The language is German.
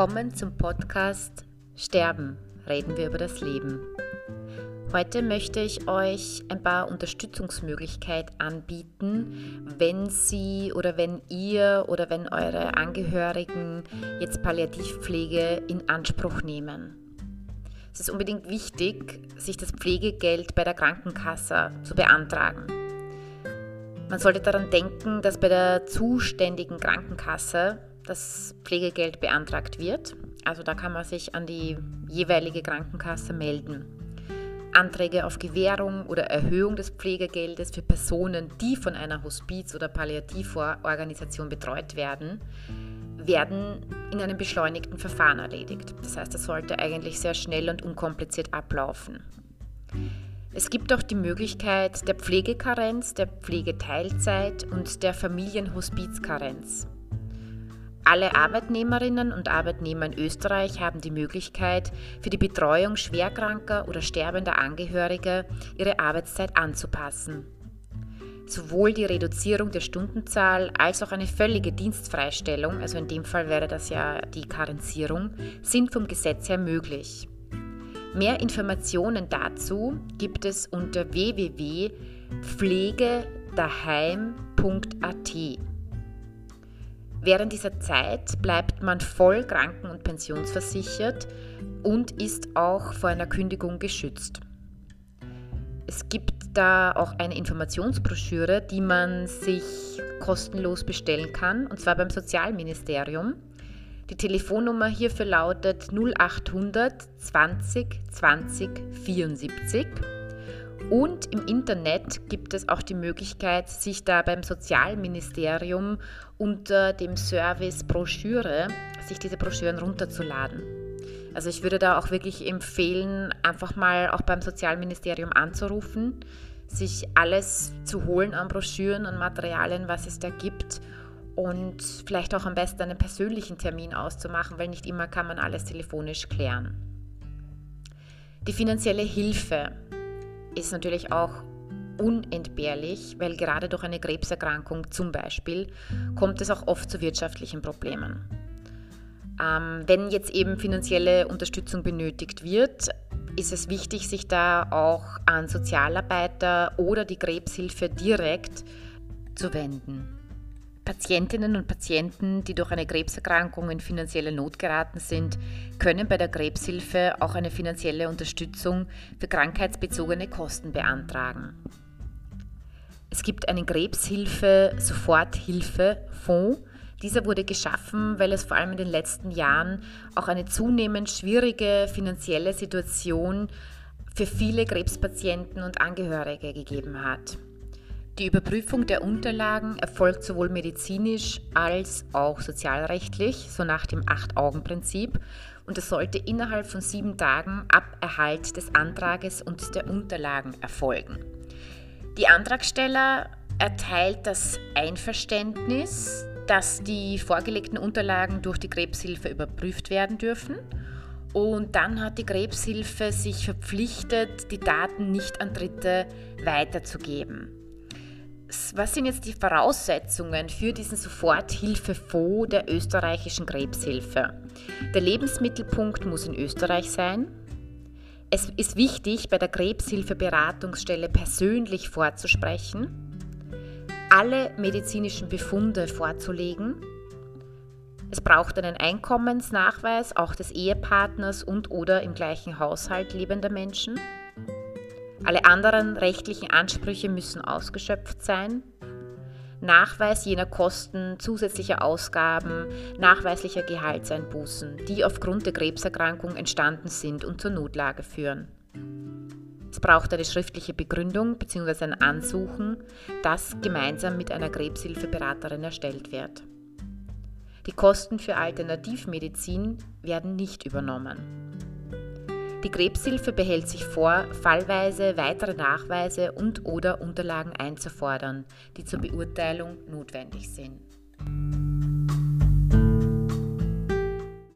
Willkommen zum Podcast Sterben, reden wir über das Leben. Heute möchte ich euch ein paar Unterstützungsmöglichkeiten anbieten, wenn Sie oder wenn ihr oder wenn eure Angehörigen jetzt Palliativpflege in Anspruch nehmen. Es ist unbedingt wichtig, sich das Pflegegeld bei der Krankenkasse zu beantragen. Man sollte daran denken, dass bei der zuständigen Krankenkasse das Pflegegeld beantragt wird. Also da kann man sich an die jeweilige Krankenkasse melden. Anträge auf Gewährung oder Erhöhung des Pflegegeldes für Personen, die von einer Hospiz- oder Palliativorganisation betreut werden, werden in einem beschleunigten Verfahren erledigt. Das heißt, das sollte eigentlich sehr schnell und unkompliziert ablaufen. Es gibt auch die Möglichkeit der Pflegekarenz, der Pflegeteilzeit und der Familienhospizkarenz. Alle Arbeitnehmerinnen und Arbeitnehmer in Österreich haben die Möglichkeit, für die Betreuung schwerkranker oder sterbender Angehörige ihre Arbeitszeit anzupassen. Sowohl die Reduzierung der Stundenzahl als auch eine völlige Dienstfreistellung, also in dem Fall wäre das ja die Karenzierung, sind vom Gesetz her möglich. Mehr Informationen dazu gibt es unter www.pflegedaheim.at. Während dieser Zeit bleibt man voll kranken- und pensionsversichert und ist auch vor einer Kündigung geschützt. Es gibt da auch eine Informationsbroschüre, die man sich kostenlos bestellen kann, und zwar beim Sozialministerium. Die Telefonnummer hierfür lautet 0800 20 20 74. Und im Internet gibt es auch die Möglichkeit, sich da beim Sozialministerium unter dem Service Broschüre, sich diese Broschüren runterzuladen. Also ich würde da auch wirklich empfehlen, einfach mal auch beim Sozialministerium anzurufen, sich alles zu holen an Broschüren und Materialien, was es da gibt und vielleicht auch am besten einen persönlichen Termin auszumachen, weil nicht immer kann man alles telefonisch klären. Die finanzielle Hilfe ist natürlich auch unentbehrlich, weil gerade durch eine Krebserkrankung zum Beispiel kommt es auch oft zu wirtschaftlichen Problemen. Ähm, wenn jetzt eben finanzielle Unterstützung benötigt wird, ist es wichtig, sich da auch an Sozialarbeiter oder die Krebshilfe direkt zu wenden. Patientinnen und Patienten, die durch eine Krebserkrankung in finanzielle Not geraten sind, können bei der Krebshilfe auch eine finanzielle Unterstützung für krankheitsbezogene Kosten beantragen. Es gibt einen Krebshilfe-Soforthilfe-Fonds. Dieser wurde geschaffen, weil es vor allem in den letzten Jahren auch eine zunehmend schwierige finanzielle Situation für viele Krebspatienten und Angehörige gegeben hat. Die Überprüfung der Unterlagen erfolgt sowohl medizinisch als auch sozialrechtlich, so nach dem Acht-Augen-Prinzip. Und es sollte innerhalb von sieben Tagen ab Erhalt des Antrages und der Unterlagen erfolgen. Die Antragsteller erteilt das Einverständnis, dass die vorgelegten Unterlagen durch die Krebshilfe überprüft werden dürfen. Und dann hat die Krebshilfe sich verpflichtet, die Daten nicht an Dritte weiterzugeben was sind jetzt die Voraussetzungen für diesen Soforthilfefonds der österreichischen Krebshilfe? Der Lebensmittelpunkt muss in Österreich sein. Es ist wichtig, bei der Krebshilfeberatungsstelle persönlich vorzusprechen, alle medizinischen Befunde vorzulegen. Es braucht einen Einkommensnachweis auch des Ehepartners und oder im gleichen Haushalt lebender Menschen. Alle anderen rechtlichen Ansprüche müssen ausgeschöpft sein. Nachweis jener Kosten, zusätzlicher Ausgaben, nachweislicher Gehaltseinbußen, die aufgrund der Krebserkrankung entstanden sind und zur Notlage führen. Es braucht eine schriftliche Begründung bzw. ein Ansuchen, das gemeinsam mit einer Krebshilfeberaterin erstellt wird. Die Kosten für Alternativmedizin werden nicht übernommen. Die Krebshilfe behält sich vor, fallweise weitere Nachweise und/oder Unterlagen einzufordern, die zur Beurteilung notwendig sind.